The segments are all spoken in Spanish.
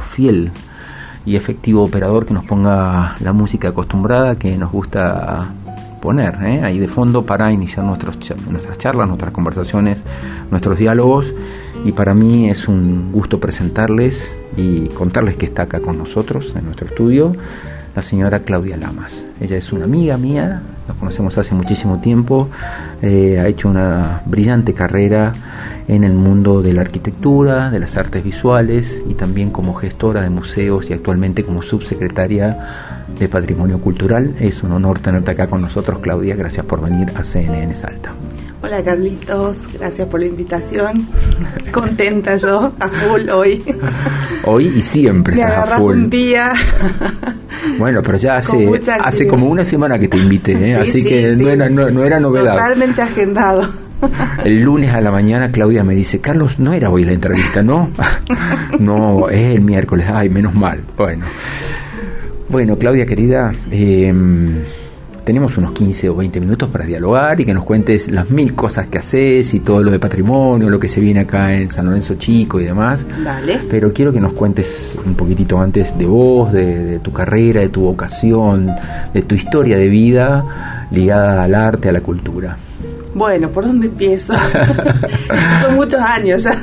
fiel y efectivo operador que nos ponga la música acostumbrada que nos gusta poner ¿eh? ahí de fondo para iniciar nuestros, nuestras charlas, nuestras conversaciones, nuestros diálogos. Y para mí es un gusto presentarles y contarles que está acá con nosotros en nuestro estudio la señora Claudia Lamas. Ella es una amiga mía, nos conocemos hace muchísimo tiempo, eh, ha hecho una brillante carrera en el mundo de la arquitectura, de las artes visuales y también como gestora de museos y actualmente como subsecretaria de Patrimonio Cultural. Es un honor tenerte acá con nosotros, Claudia. Gracias por venir a CNN Salta. Hola Carlitos, gracias por la invitación. Contenta yo, a full hoy. Hoy y siempre estás a full. un día. Bueno, pero ya hace, hace como una semana que te invité, ¿eh? así que no, era, no, era novedad. Totalmente agendado. El lunes a la mañana Claudia me dice, Carlos, no era hoy la entrevista, ¿no? no, es el miércoles, ay, menos mal. Bueno, bueno Claudia querida, eh, tenemos unos 15 o 20 minutos para dialogar y que nos cuentes las mil cosas que haces y todo lo de patrimonio, lo que se viene acá en San Lorenzo Chico y demás. Dale. Pero quiero que nos cuentes un poquitito antes de vos, de, tu carrera, de tu vocación, de tu historia de vida ligada al arte, a la cultura. Bueno, ¿por dónde empiezo? Son muchos años ya.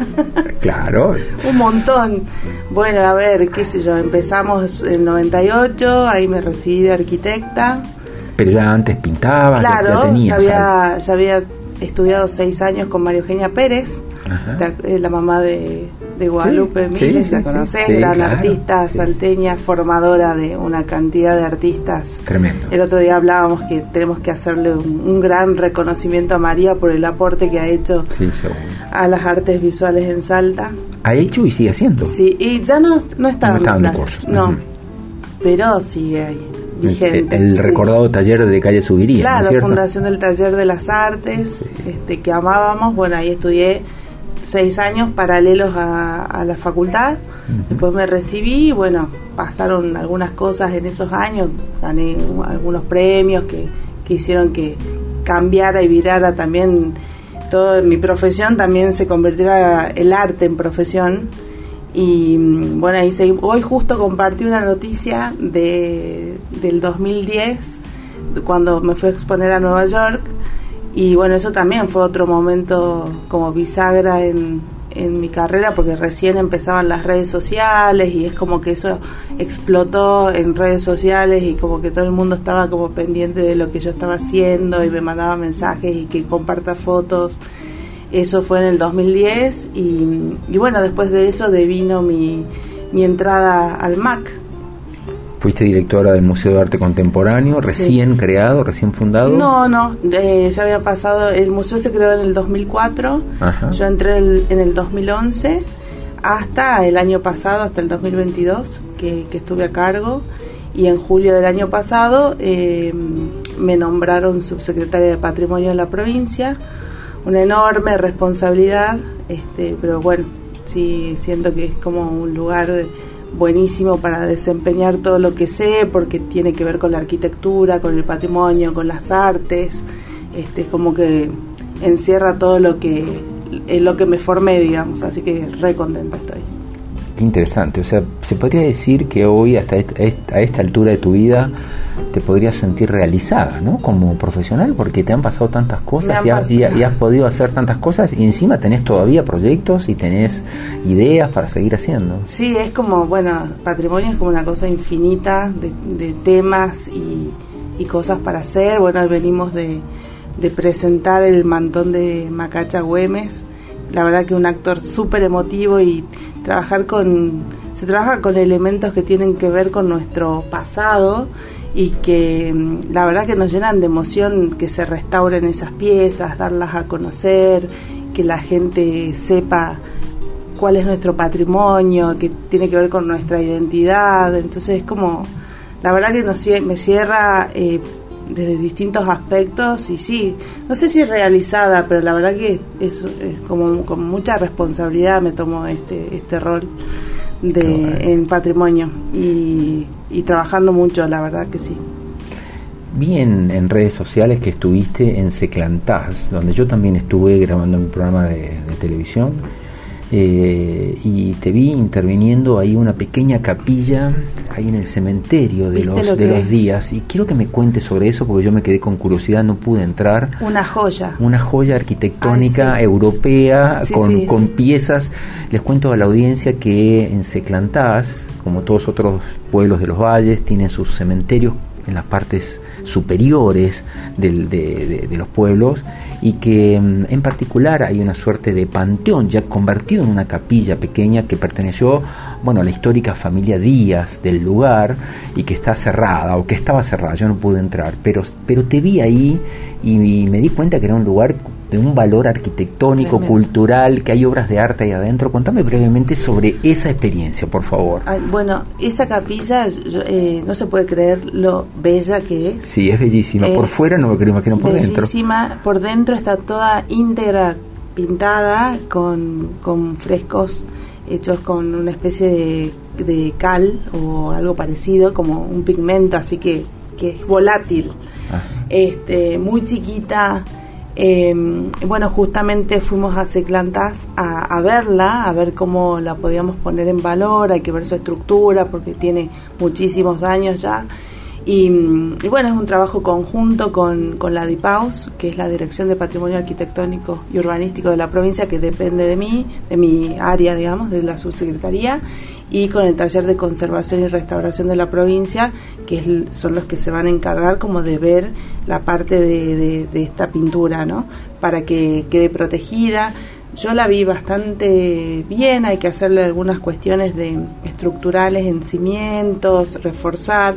claro. Un montón. Bueno, a ver, qué sé yo, empezamos en el 98, ahí me recibí de arquitecta. Pero ya antes pintaba, claro, ya, había, ya había estudiado seis años con María Eugenia Pérez, eh, la, mamá de, Guadalupe Miles, la conocés, gran artista salteña, formadora de una cantidad de artistas. Tremendo. El otro día hablábamos que tenemos que hacerle un, gran reconocimiento a María por el aporte que ha hecho a las artes visuales en Salta. Ha hecho y sigue haciendo. Sí, y ya no, no está no en no, pero sigue ahí. El, recordado taller de calle Subiría. Claro, la fundación del taller de las artes, este, que amábamos. Bueno, ahí estudié seis años paralelos a, la facultad. Después me recibí y bueno, pasaron algunas cosas en esos años. Gané algunos premios que, que hicieron que cambiara y virara también toda mi profesión, también se convirtiera el arte en profesión y mm, bueno, ahí hoy justo compartí una noticia de, del 2010, cuando me fui a exponer a Nueva York. Y bueno, eso también fue otro momento como bisagra en, en mi carrera porque recién empezaban las redes sociales y es como que eso explotó en redes sociales y como que todo el mundo estaba como pendiente de lo que yo estaba haciendo y me mandaba mensajes y que comparta fotos eso fue en el 2010 y, bueno, después de eso devino mi, mi entrada al MAC. ¿Fuiste directora del Museo de Arte Contemporáneo, recién creado, recién fundado? No, no, eh, ya había pasado, el museo se creó en el 2004, yo entré en el 2011, hasta el año pasado, hasta el 2022, que, que estuve a cargo, y en julio del año pasado eh, me nombraron subsecretaria de Patrimonio de la provincia, una enorme responsabilidad, este, pero bueno, sí siento que es como un lugar buenísimo para desempeñar todo lo que sé, porque tiene que ver con la arquitectura, con el patrimonio, con las artes, este, es como que encierra todo lo que, en lo que me formé, digamos, así que re contenta estoy. Qué interesante, o sea, se podría decir que hoy, hasta a esta altura de tu vida, te podrías sentir realizada, ¿no? Como profesional, porque te han pasado tantas cosas y has, y, has, podido hacer tantas cosas y encima tenés todavía proyectos y tenés ideas para seguir haciendo. Sí, es como, bueno, patrimonio es como una cosa infinita de, temas y, cosas para hacer. Bueno, venimos de, de presentar el mantón de Macacha Güemes, la verdad que un actor súper emotivo y trabajar con se trabaja con elementos que tienen que ver con nuestro pasado y que mm, la verdad que nos llenan de emoción que se restauren esas piezas, darlas a conocer, que la gente sepa cuál es nuestro patrimonio, que tiene que ver con nuestra identidad. Entonces es como, la verdad que nos, me cierra eh, desde distintos aspectos y sí, no sé si es realizada, pero la verdad que es, como con mucha responsabilidad me tomo este, este rol de, en patrimonio y, trabajando mucho, la verdad que sí. Vi en, redes sociales que estuviste en Seclantás, donde yo también estuve grabando mi programa de, televisión. Eh, y te vi interviniendo ahí una pequeña capilla ahí en el cementerio de los de los días y quiero que me cuentes sobre eso porque yo me quedé con curiosidad no pude entrar. Una joya. Una joya arquitectónica europea con, con, piezas. Les cuento a la audiencia que en Seclantás como todos otros pueblos de los valles tienen sus cementerios en las partes superiores de, los pueblos y que mm, en particular hay una suerte de panteón ya convertido en una capilla pequeña que perteneció bueno, a la histórica familia Díaz del lugar y que está cerrada o que estaba cerrada, yo no pude entrar, pero, pero te vi ahí y me di cuenta que era un lugar de un valor arquitectónico, cultural, que hay obras de arte ahí adentro. Contame brevemente sobre esa experiencia, por favor. bueno, esa capilla eh, no se puede creer lo bella que es. Sí, es bellísima. por fuera no me creo imagino por dentro. Bellísima. Por dentro está toda íntegra, pintada con, con frescos hechos con una especie de, de, cal o algo parecido, como un pigmento, así que, que es volátil. Ah. Este, muy chiquita eh, bueno, justamente fuimos a Seclantas a, verla, a ver cómo la podíamos poner en valor, hay que ver su estructura porque tiene muchísimos años ya. Y, bueno, es un trabajo conjunto con, con la DIPAUS, que es la Dirección de Patrimonio Arquitectónico y Urbanístico de la provincia, que depende de mí, de mi área, digamos, de la subsecretaría y con el taller de conservación y restauración de la provincia, que son los que se van a encargar como de ver la parte de, esta pintura, ¿no? Para que quede protegida. Yo la vi bastante bien, hay que hacerle algunas cuestiones de estructurales en cimientos, reforzar,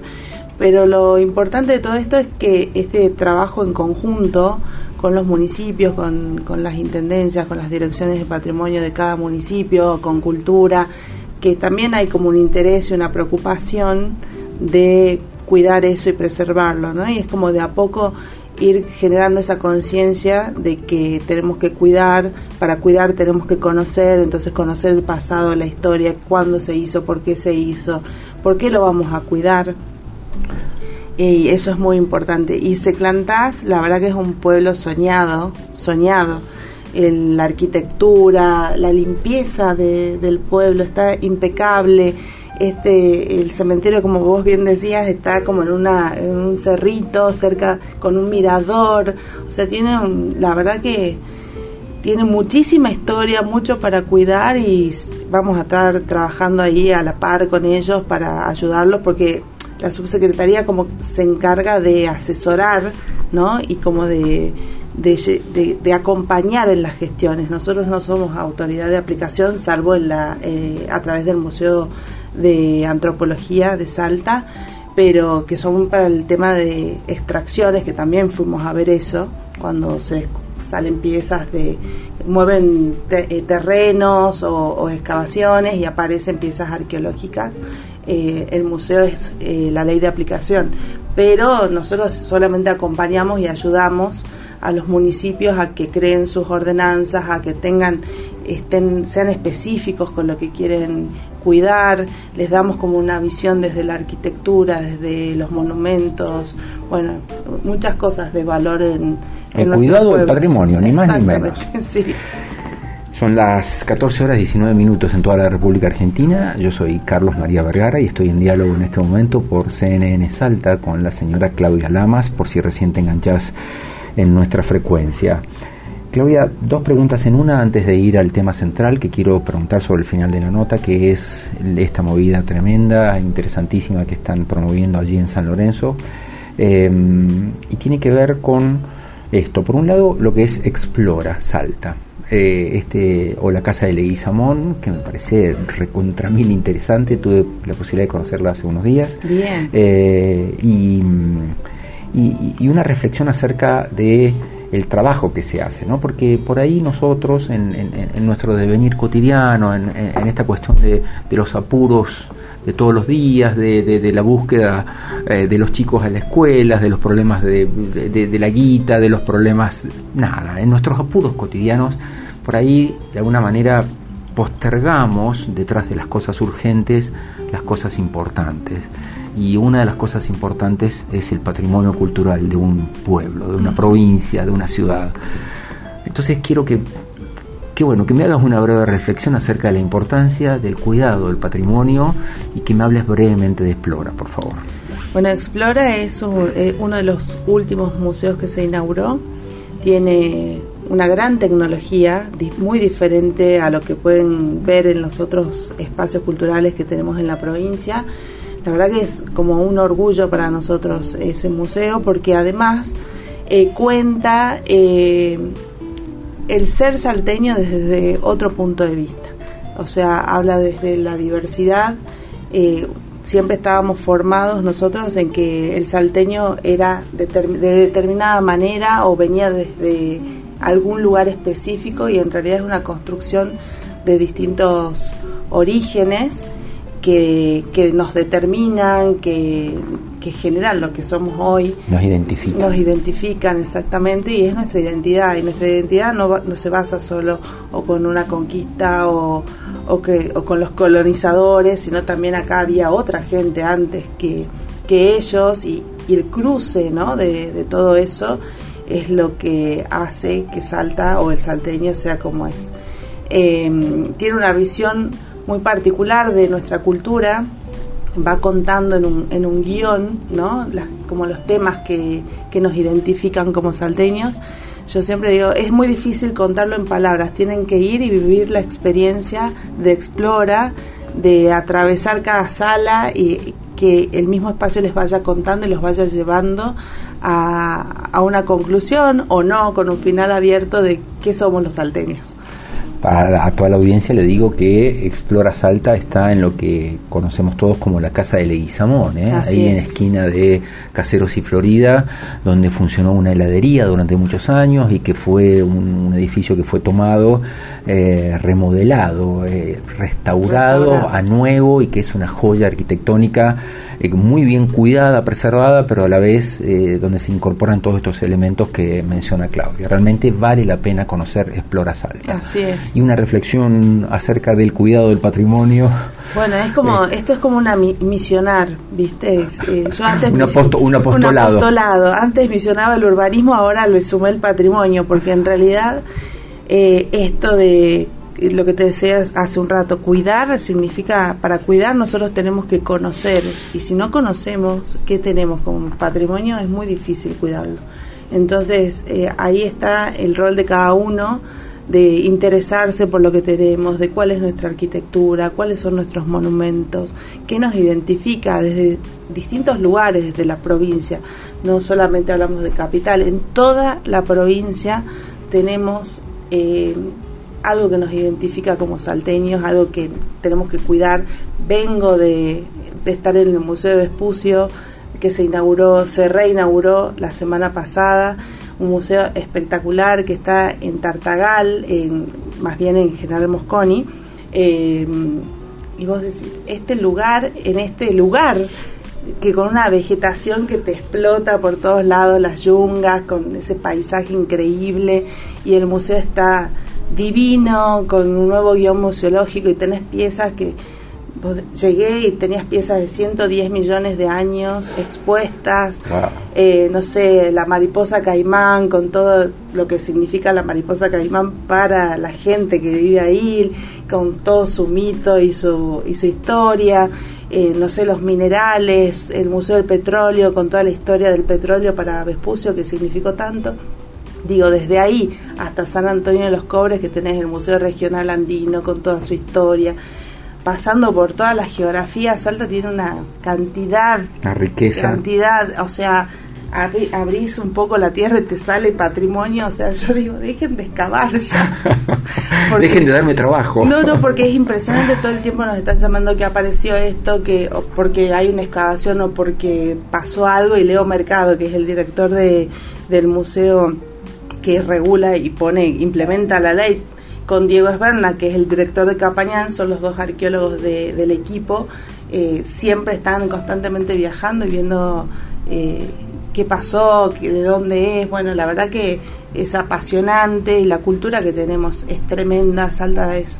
pero lo importante de todo esto es que este trabajo en conjunto con los municipios, con, con las intendencias, con las direcciones de patrimonio de cada municipio, con cultura, que también hay como un interés y una preocupación de cuidar eso y preservarlo, ¿no? Y es como de a poco ir generando esa conciencia de que tenemos que cuidar, para cuidar tenemos que conocer, entonces conocer el pasado, la historia, cuándo se hizo, por qué se hizo, por qué lo vamos a cuidar. Y eso es muy importante. Y Seclantás, la verdad que es un pueblo soñado, soñado la arquitectura, la limpieza del pueblo está impecable. Este, el cementerio, como vos bien decías, está como en, una, en un cerrito, cerca con un mirador. O sea, tiene, la verdad que tiene muchísima historia, mucho para cuidar y vamos a estar trabajando ahí a la par con ellos para ayudarlos porque la subsecretaría como se encarga de asesorar, ¿no? Y como de de, acompañar en las gestiones. Nosotros no somos autoridad de aplicación, salvo en la, eh, a través del Museo de Antropología de Salta, pero que son para el tema de extracciones, que también fuimos a ver eso, cuando se salen piezas de mueven eh, terrenos o, excavaciones y aparecen piezas arqueológicas. Eh, el museo es la ley de aplicación, pero nosotros solamente acompañamos y ayudamos a los municipios a que creen sus ordenanzas, a que tengan, estén, sean específicos con lo que quieren cuidar, les damos como una visión desde la arquitectura, desde los monumentos, bueno, muchas cosas de valor en, el cuidado del patrimonio, ni más ni menos. Son las 14 horas 19 minutos en toda la República Argentina. Yo soy Carlos María Vergara y estoy en diálogo en este momento por CNN Salta con la señora Claudia Lamas, por si recién te enganchás en nuestra frecuencia. Claudia, dos preguntas en una antes de ir al tema central que quiero preguntar sobre el final de la nota, que es esta movida tremenda, interesantísima que están promoviendo allí en San Lorenzo. Em, y tiene que ver con esto. Por un lado, lo que es Explora Salta. Eh, este, o la casa de Leguizamón, que me parece recontra mil interesante. Tuve la posibilidad de conocerla hace unos días. Bien. Eh, y y, una reflexión acerca de el trabajo que se hace, ¿no? Porque por ahí nosotros, en, nuestro devenir cotidiano, en, esta cuestión de, los apuros de todos los días, de, la búsqueda eh, de los chicos a la escuela, de los problemas de, la guita, de los problemas, nada, en nuestros apuros cotidianos, por ahí de alguna manera postergamos detrás de las cosas urgentes las cosas importantes. Y una de las cosas importantes es el patrimonio cultural de un pueblo, de una provincia, de una ciudad. Entonces quiero que, que bueno, que me hagas una breve reflexión acerca de la importancia del cuidado del patrimonio y que me hables brevemente de Explora, por favor. Bueno, Explora es uno de los últimos museos que se inauguró. Tiene una gran tecnología, muy diferente a lo que pueden ver en los otros espacios culturales que tenemos en la provincia. La verdad que es como un orgullo para nosotros ese museo porque además eh, cuenta eh, el ser salteño desde otro punto de vista. O sea, habla desde la diversidad. Eh, siempre estábamos formados nosotros en que el salteño era de, determinada manera o venía desde algún lugar específico y en realidad es una construcción de distintos orígenes que, que nos determinan, que, que generan lo que somos hoy. Nos identifican. Nos identifican exactamente y es nuestra identidad. Y nuestra identidad no, no se basa solo o con una conquista o, o, que, o con los colonizadores, sino también acá había otra gente antes que, que ellos y, y el cruce ¿no? de, de todo eso es lo que hace que Salta o el salteño sea como es. Eh, tiene una visión muy particular de nuestra cultura, va contando en un, en un guion, ¿no? como los temas que, que nos identifican como salteños. Yo siempre digo, es muy difícil contarlo en palabras, tienen que ir y vivir la experiencia de explora, de atravesar cada sala y que el mismo espacio les vaya contando y los vaya llevando a, a una conclusión o no, con un final abierto de qué somos los salteños. Para la actual audiencia le digo que Explora Salta está en lo que conocemos todos como la Casa de Leguizamón, ¿eh? ahí en la esquina de Caseros y Florida, donde funcionó una heladería durante muchos años y que fue un, edificio que fue tomado, eh, remodelado, eh, restaurado a nuevo y que es una joya arquitectónica eh, muy bien cuidada, preservada, pero a la vez eh, donde se incorporan todos estos elementos que menciona Claudia. Realmente vale la pena conocer Explora Salta. Así es. Y una reflexión acerca del cuidado del patrimonio. Bueno, es como, eh, esto es como una misionar, ¿viste? yo antes un, un, apostolado. un apostolado. Antes misionaba el urbanismo, ahora le sumé el patrimonio, porque en realidad esto de lo que te decía hace un rato, cuidar significa, para cuidar nosotros tenemos que conocer, y si no conocemos qué tenemos como patrimonio, es muy difícil cuidarlo. Entonces, eh, ahí está el rol de cada uno de interesarse por lo que tenemos, de cuál es nuestra arquitectura, cuáles son nuestros monumentos, qué nos identifica desde distintos lugares de la provincia. No solamente hablamos de capital, en toda la provincia tenemos eh, algo que nos identifica como salteños, algo que tenemos que cuidar. Vengo de, estar en el Museo de Vespucio, que se inauguró, se reinauguró la semana pasada, un museo espectacular que está en Tartagal, en, más bien en General Mosconi. Eh, y vos decís, este lugar, en este lugar, que con una vegetación que te explota por todos lados, las yungas, con ese paisaje increíble, y el museo está divino, con un nuevo guion museológico y tenés piezas que llegué y tenías piezas de 110 millones de años expuestas, eh, no sé, la mariposa caimán, con todo lo que significa la mariposa caimán para la gente que vive ahí, con todo su mito y su, y su historia, eh, no sé, los minerales, el Museo del Petróleo, con toda la historia del petróleo para Vespucio, que significó tanto. Digo, desde ahí hasta San Antonio de los Cobres, que tenés el Museo Regional Andino con toda su historia, pasando por toda la geografía, Salta tiene una cantidad, una riqueza, cantidad, o sea, abrís un poco la tierra y te sale patrimonio, o sea, yo digo, dejen de excavar ya. dejen de darme trabajo. No, no, porque es impresionante, todo el tiempo nos están llamando que apareció esto, que porque hay una excavación o porque pasó algo, y Leo Mercado, que es el director de, del museo que regula y pone, implementa la ley con Diego Esberna, que es el director de Capañán, son los dos arqueólogos del equipo, eh, siempre están constantemente viajando y viendo eh, qué pasó, de dónde es. Bueno, la verdad que es apasionante y la cultura que tenemos es tremenda. Salta es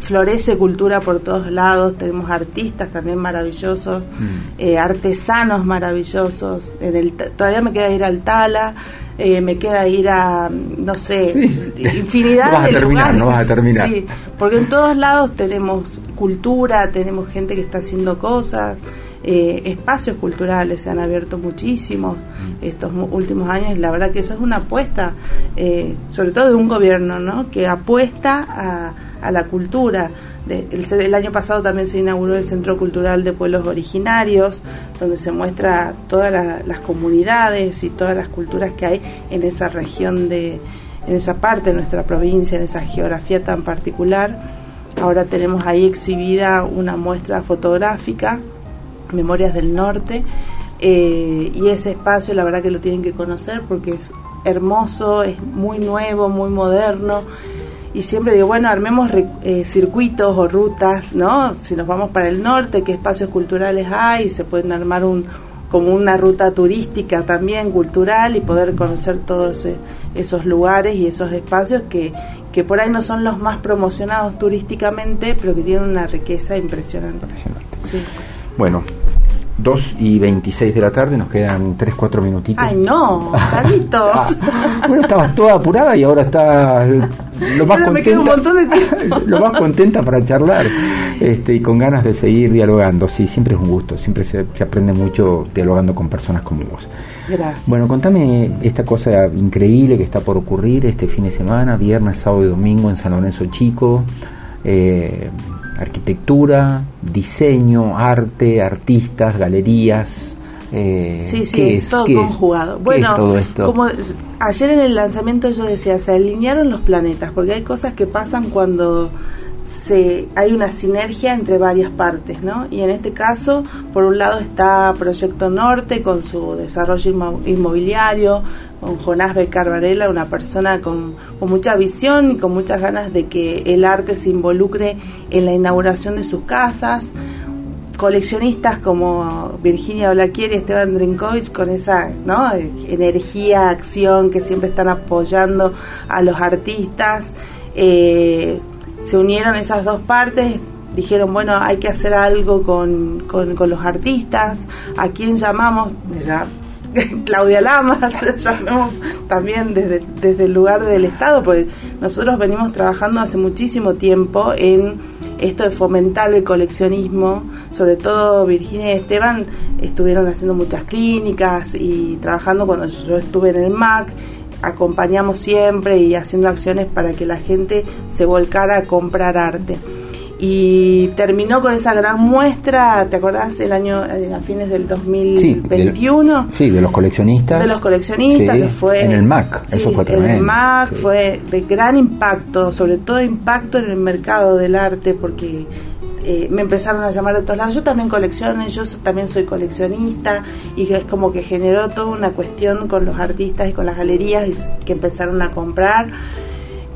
florece cultura por todos lados, tenemos artistas también maravillosos, mm. eh, artesanos maravillosos. En el, todavía me queda ir al Tala, eh, me queda ir a, no sé, infinidad no vas de a terminar, No vas a terminar. Sí, porque en todos lados tenemos cultura, tenemos gente que está haciendo cosas, eh, espacios culturales se han abierto muchísimos estos últimos años la verdad que eso es una apuesta, eh, sobre todo de un gobierno, ¿no? que apuesta a, a la cultura. el, año pasado también se inauguró el Centro Cultural de Pueblos Originarios, donde se muestra todas las comunidades y todas las culturas que hay en esa región de, en esa parte de nuestra provincia, en esa geografía tan particular. Ahora tenemos ahí exhibida una muestra fotográfica, Memorias del Norte, eh, y ese espacio la verdad que lo tienen que conocer porque es hermoso, es muy nuevo, muy moderno y siempre digo, bueno, armemos eh, circuitos o rutas, ¿no? Si nos vamos para el norte, qué espacios culturales hay, se pueden armar un como una ruta turística también cultural y poder conocer todos e, esos lugares y esos espacios que, que por ahí no son los más promocionados turísticamente, pero que tienen una riqueza impresionante. impresionante. Sí. Bueno, 2 y 26 de la tarde, nos quedan 3, 4 minutitos. ¡Ay, no! ¡Carlitos! Ah, bueno, estabas toda apurada y ahora estás lo más contenta. lo más contenta para charlar este, y con ganas de seguir dialogando. Sí, siempre es un gusto, siempre se, aprende mucho dialogando con personas como vos. Gracias. Bueno, contame esta cosa increíble que está por ocurrir este fin de semana, viernes, sábado y domingo en San Lorenzo Chico. Eh, arquitectura, diseño, arte, artistas, galerías. Eh, sí, sí, todo conjugado. bueno, como ayer en el lanzamiento yo decía, se alinearon los planetas, porque hay cosas que pasan cuando hay una sinergia entre varias partes, ¿no? Y en este caso, por un lado está Proyecto Norte con su desarrollo inmobiliario, con Jonás Becar Varela, una persona con, mucha visión y con muchas ganas de que el arte se involucre en la inauguración de sus casas, coleccionistas como Virginia Blaquier y Esteban Drinkovich con esa ¿no? energía, acción que siempre están apoyando a los artistas. Eh, se unieron esas dos partes, dijeron, bueno, hay que hacer algo con, con, los artistas, ¿a quién llamamos? Ya, Claudia Lamas, llamamos también desde, desde el lugar del Estado, porque nosotros venimos trabajando hace muchísimo tiempo en esto de fomentar el coleccionismo, sobre todo Virginia y Esteban estuvieron haciendo muchas clínicas y trabajando cuando yo estuve en el MAC acompañamos siempre y haciendo acciones para que la gente se volcara a comprar arte. Y terminó con esa gran muestra, ¿te acordás? El año, a fines del 2021. Sí, de, los coleccionistas. De los coleccionistas, que fue. En el MAC, eso fue tremendo. En el MAC fue de gran impacto, sobre todo impacto en el mercado del arte, porque eh, me empezaron a llamar de todos lados. Yo también colecciono, yo también soy coleccionista y es como que generó toda una cuestión con los artistas y con las galerías que empezaron a comprar.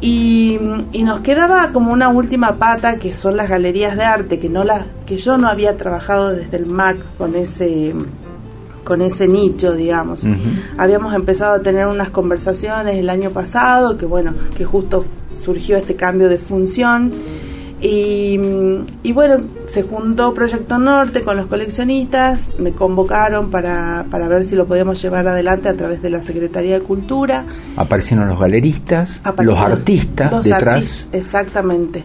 Y, nos quedaba como una última pata que son las galerías de arte que no las que yo no había trabajado desde el MAC con ese con ese nicho digamos. Habíamos empezado a tener unas conversaciones el año pasado que bueno que justo surgió este cambio de función y, bueno, se juntó Proyecto Norte con los coleccionistas, me convocaron para, para ver si lo podíamos llevar adelante a través de la Secretaría de Cultura. Aparecieron los galeristas, los artistas detrás. exactamente.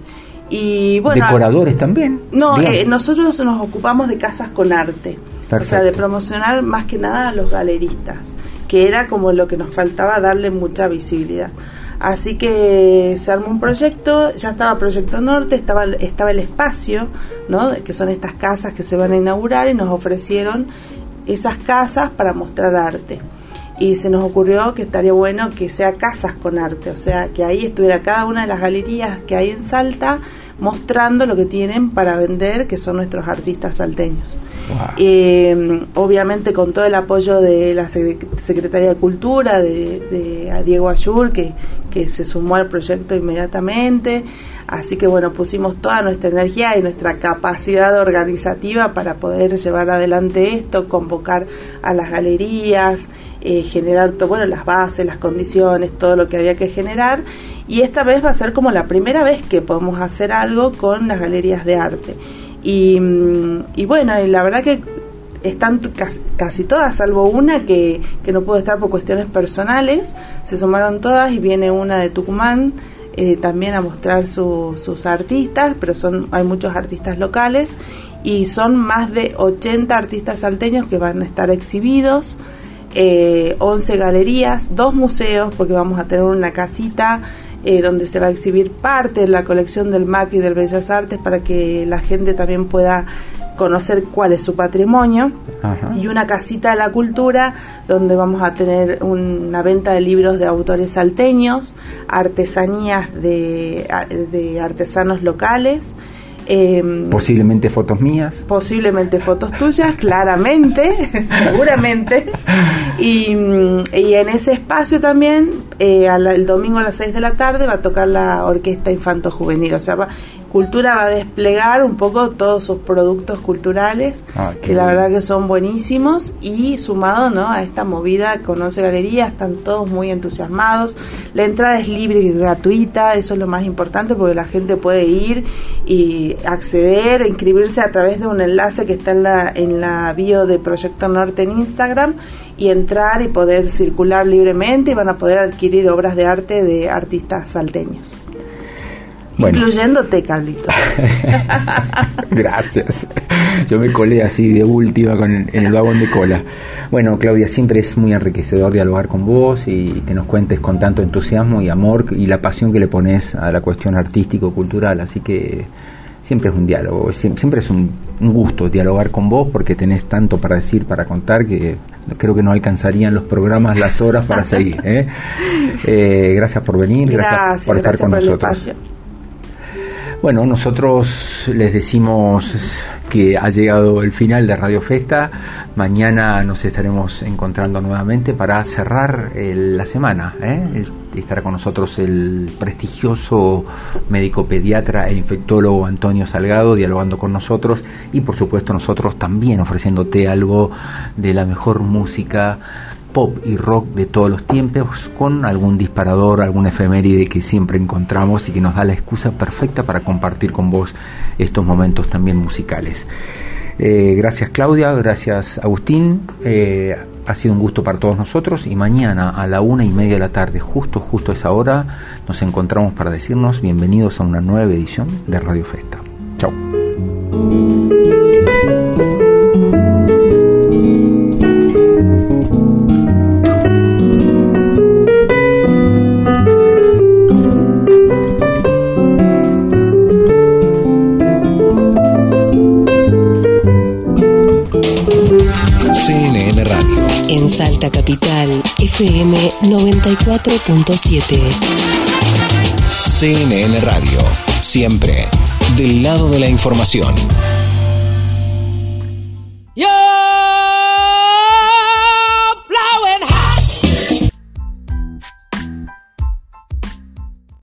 Y bueno, decoradores también. No, eh, nosotros nos ocupamos de casas con arte. O sea, de promocionar más que nada a los galeristas, que era como lo que nos faltaba darle mucha visibilidad. Así que se armó un proyecto, ya estaba Proyecto Norte, estaba, estaba el espacio, ¿no? que son estas casas que se van a inaugurar y nos ofrecieron esas casas para mostrar arte. Y se nos ocurrió que estaría bueno que sea casas con arte, o sea, que ahí estuviera cada una de las galerías que hay en Salta mostrando lo que tienen para vender, que son nuestros artistas salteños. Eh, obviamente con todo el apoyo de la Secretaría de Cultura, de, Diego Ayur, que, se sumó al proyecto inmediatamente. Así que bueno, pusimos toda nuestra energía y nuestra capacidad organizativa para poder llevar adelante esto, convocar a las galerías, eh, generar todo, bueno, las bases, las condiciones, todo lo que había que generar y esta vez va a ser como la primera vez que podemos hacer algo con las galerías de arte. Y, mm, y bueno, y la verdad que están casi, todas, salvo una que, que no pudo estar por cuestiones personales, se sumaron todas y viene una de Tucumán. Eh, también a mostrar sus artistas, pero son hay muchos artistas locales y son más de 80 artistas salteños que van a estar exhibidos, eh, 11 galerías, dos museos, porque vamos a tener una casita eh, donde se va a exhibir parte de la colección del MAC y del Bellas Artes para que la gente también pueda conocer cuál es su patrimonio y una casita de la cultura donde vamos a tener una venta de libros de autores salteños, artesanías de, de artesanos locales. Em, posiblemente fotos mías. Posiblemente fotos tuyas, claramente, seguramente. Y, y, en ese espacio también, eh, el domingo a las 6 de la tarde, va a tocar la Orquesta Infanto Juvenil. O sea, va, Cultura va a desplegar un poco todos sus productos culturales, ah, que la verdad que son buenísimos, y sumado ¿no? a esta movida con 11 galerías, están todos muy entusiasmados. La entrada es libre y gratuita, eso es lo más importante porque la gente puede ir y acceder, inscribirse a través de un enlace que está en la, en la bio de Proyecto Norte en Instagram y entrar y poder circular libremente y van a poder adquirir obras de arte de artistas salteños. Incluyéndote, Carlito. Gracias. Yo me colé así de última con en el vagón de cola. Bueno, Claudia, siempre es muy enriquecedor dialogar con vos y que nos cuentes con tanto entusiasmo y amor y la pasión que le pones a la cuestión artístico-cultural. Así que siempre es un diálogo, siempre es un, gusto dialogar con vos porque tenés tanto para decir, para contar que creo que no alcanzarían los programas las horas para seguir. ¿eh? Eh, gracias por venir, gracias, por estar con nosotros. Bueno, nosotros les decimos que ha llegado el final de Radio Festa. Mañana nos estaremos encontrando nuevamente para cerrar la semana. ¿eh? Estará con nosotros el prestigioso médico pediatra e infectólogo Antonio Salgado dialogando con nosotros y por supuesto nosotros también ofreciéndote algo de la mejor música pop y rock de todos los tiempos con algún disparador, algún efeméride que siempre encontramos y que nos da la excusa perfecta para compartir con vos estos momentos también musicales. Eh, gracias Claudia, gracias Agustín, eh, ha sido un gusto para todos nosotros y mañana a la una y media de la tarde, justo, justo a esa hora, nos encontramos para decirnos bienvenidos a una nueva edición de Radio Festa. Chao. Capital, FM 94.7. CNN Radio, siempre del lado de la información.